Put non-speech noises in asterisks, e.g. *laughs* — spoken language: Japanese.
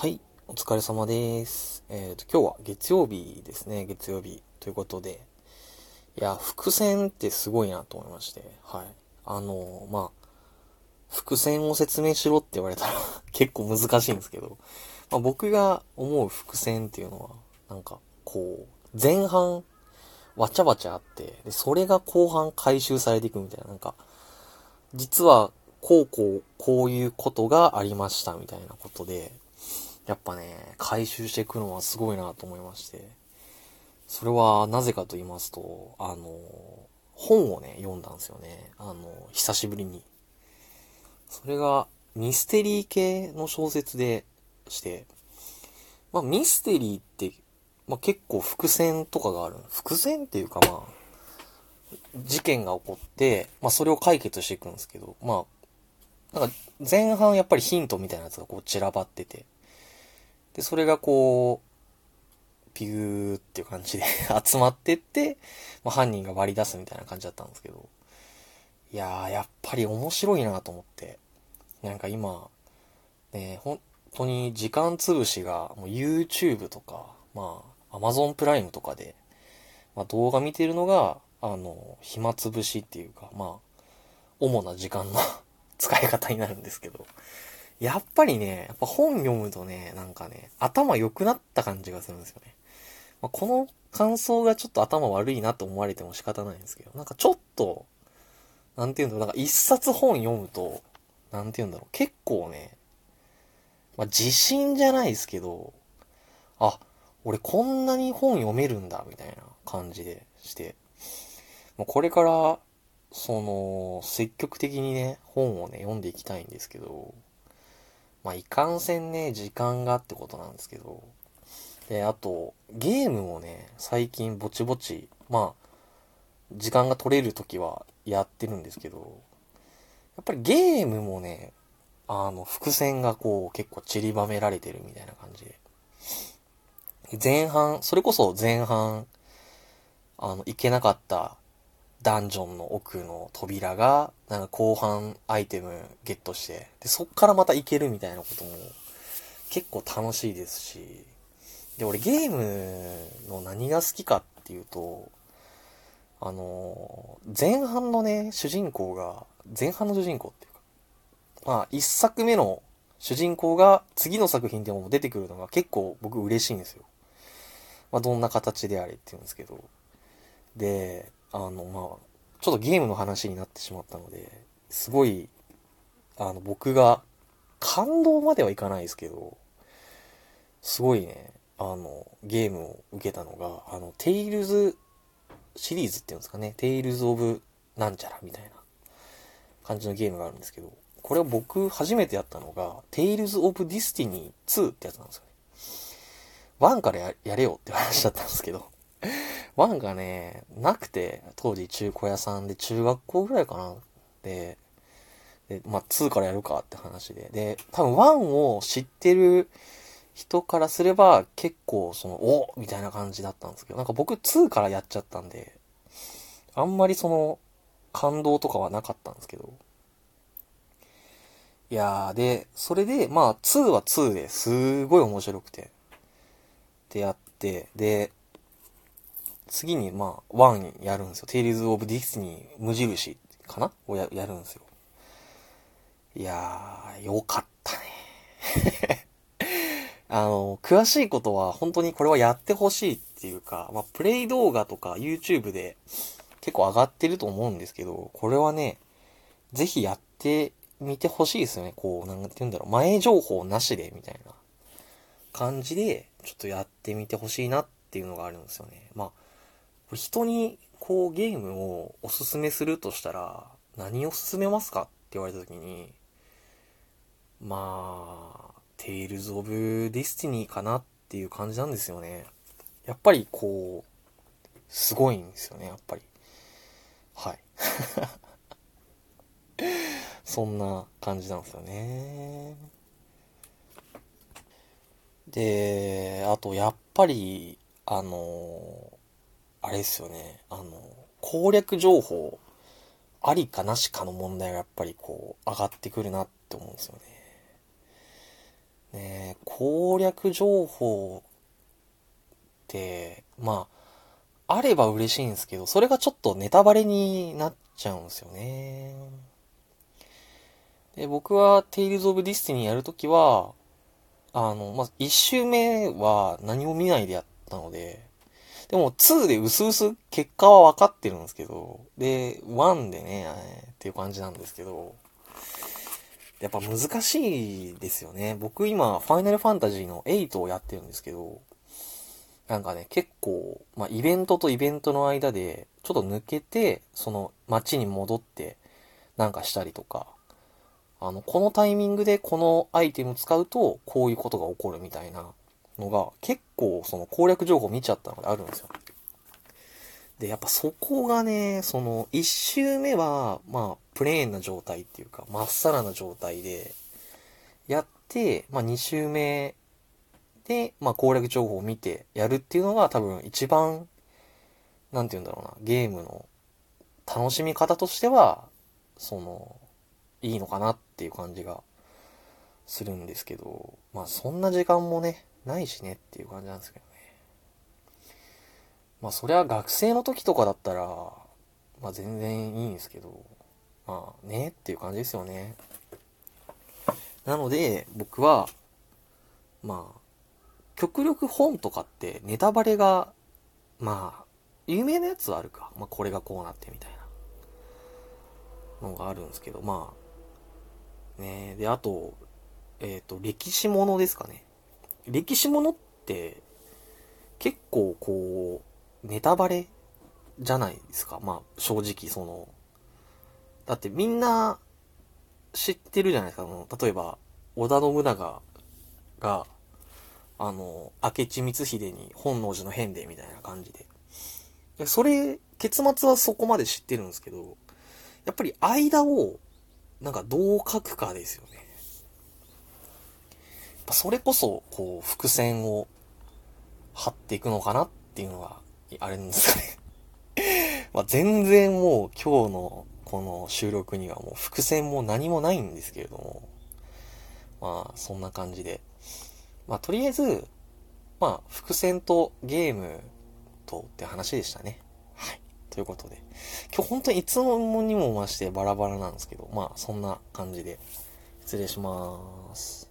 はい、お疲れ様です。えっ、と、今日は月曜日ですね、月曜日。ということで。いや、伏線ってすごいなと思いまして。はい。あのまあ、伏線を説明しろって言われたら *laughs* 結構難しいんですけど、まあ、僕が思う伏線っていうのは、なんか、こう、前半、わちゃわちゃあって、で、それが後半回収されていくみたいな、なんか、実は、こうこう、こういうことがありましたみたいなことで、やっぱね、回収していくのはすごいなと思いまして。それはなぜかと言いますと、あの、本をね、読んだんですよね。あの、久しぶりに。それがミステリー系の小説でして、まあミステリーって、まあ結構伏線とかがある。伏線っていうかまあ、事件が起こって、まあそれを解決していくんですけど、まあ、なんか前半やっぱりヒントみたいなやつがこう散らばってて、で、それがこう、ピューっていう感じで *laughs* 集まってって、まあ、犯人が割り出すみたいな感じだったんですけど、いやー、やっぱり面白いなと思って、なんか今、ね、本当に時間潰しがもう YouTube とか、まあ、Amazon プライムとかで、まあ、動画見てるのが、あの、暇つぶしっていうか、まあ、主な時間の *laughs* 使い方になるんですけど、やっぱりね、やっぱ本読むとね、なんかね、頭良くなった感じがするんですよね。まあ、この感想がちょっと頭悪いなと思われても仕方ないんですけど、なんかちょっと、なんていうんだろう、なんか一冊本読むと、なんていうんだろう、結構ね、まあ、自信じゃないですけど、あ、俺こんなに本読めるんだ、みたいな感じでして、もうこれから、その、積極的にね、本をね、読んでいきたいんですけど、まあ、いかんせんね、時間がってことなんですけど。で、あと、ゲームもね、最近ぼちぼち、まあ、時間が取れるときはやってるんですけど、やっぱりゲームもね、あの、伏線がこう、結構散りばめられてるみたいな感じで。前半、それこそ前半、あの、いけなかったダンジョンの奥の扉が、なんか後半アイテムゲットして、で、そっからまた行けるみたいなことも結構楽しいですし、で、俺ゲームの何が好きかっていうと、あの、前半のね、主人公が、前半の主人公っていうか、まあ、一作目の主人公が次の作品でも出てくるのが結構僕嬉しいんですよ。まあ、どんな形であれって言うんですけど。で、あの、まあ、ちょっとゲームの話になってしまったので、すごい、あの、僕が感動まではいかないですけど、すごいね、あの、感銘を受けたのが、あの、テイルズシリーズっていうんですかね、テイルズ・オブ・なんちゃらみたいな感じのゲームがあるんですけど、これは僕初めてやったのが、テイルズ・オブ・ディスティニー2ってやつなんですよね。1からややれよって話だったんですけど、1がね、なくて、当時中古屋さんで中学校ぐらいかな。で、でまあ、2からやるかって話で。で、多分1を知ってる人からすれば結構その、おみたいな感じだったんですけど、なんか僕2からやっちゃったんで、あんまりその、感動とかはなかったんですけど。いやー、で、それで、まあ、2は2ですごい面白くて。でやって、で、次に、まあ、1やるんですよ。テイルズ・オブ・ディスティニー無印かな？をややるんですよ。いやー、よかったね。*laughs* あの、詳しいことは本当にこれはやってほしいっていうか、まあ、プレイ動画とか YouTube で結構上がってると思うんですけど、これはね、ぜひやってみてほしいですよね。こう、なんて言うんだろう、前情報なしで、みたいな感じで、ちょっとやってみてほしいなっていうのがあるんですよね。まあ、人にこうゲームをおすすめするとしたら、何を勧めますかって言われた時に、まあ、テイルズ・オブ・ディスティニーかなっていう感じなんですよね。やっぱりこう、すごいんですよね、やっぱり。はい。*laughs* そんな感じなんですよね。で、あと、やっぱり、あの、あれですよね、あの、攻略情報、ありかなしかの問題がやっぱりこう、上がってくるなって思うんですよね。ね攻略情報って、まあ、あれば嬉しいんですけど、それがちょっとネタバレになっちゃうんですよね。で、僕は Tales of Destiny やるときは、あの、まあ、一周目は何も見ないでやったので、でも2で薄々結果は分かってるんですけど、で、1でね、っていう感じなんですけど、やっぱ難しいですよね。僕今、ファイナルファンタジーの8をやってるんですけど、なんかね、結構、まあ、イベントとイベントの間で、ちょっと抜けて、その街に戻って、なんかしたりとか、あの、このタイミングでこのアイテム使うと、こういうことが起こるみたいなのが、結構その攻略情報見ちゃったのであるんですよ。で、やっぱそこがね、その、一周目は、まあ、プレーンな状態っていうか、まっさらな状態で、やって、まあ、二周目で、まあ、攻略情報を見てやるっていうのが多分一番、なんて言うんだろうな、ゲームの楽しみ方としては、その、いいのかなっていう感じがするんですけど、まあそんな時間もね、ないしねっていう感じなんですけどね。まあそれは学生の時とかだったら、まあ全然いいんですけど、まあねっていう感じですよね。なので僕は、まあ、極力本とかってネタバレが、まあ、有名なやつはあるか。まあこれがこうなってみたいなのがあるんですけど、まあ、ね。で、あと、えっ、ー、と、歴史ものですかね。歴史ものって、結構こう、ネタバレじゃないですか。まあ、正直その、だってみんな知ってるじゃないですか。例えば、織田信長が、あの、明智光秀に本能寺の変でみたいな感じで。でそれ、結末はそこまで知ってるんですけど、やっぱり間をなんかどう書くかですよね。それこそ、こう、伏線を張っていくのかなっていうのが、あれなんですかね *laughs* まあ全然もう今日のこの収録にはもう伏線も何もないんですけれども、まあそんな感じで。まあとりあえず、まあ伏線とゲームとって話でしたね。はいということで。今日本当にいつもにも増してバラバラなんですけど、まあそんな感じで失礼します。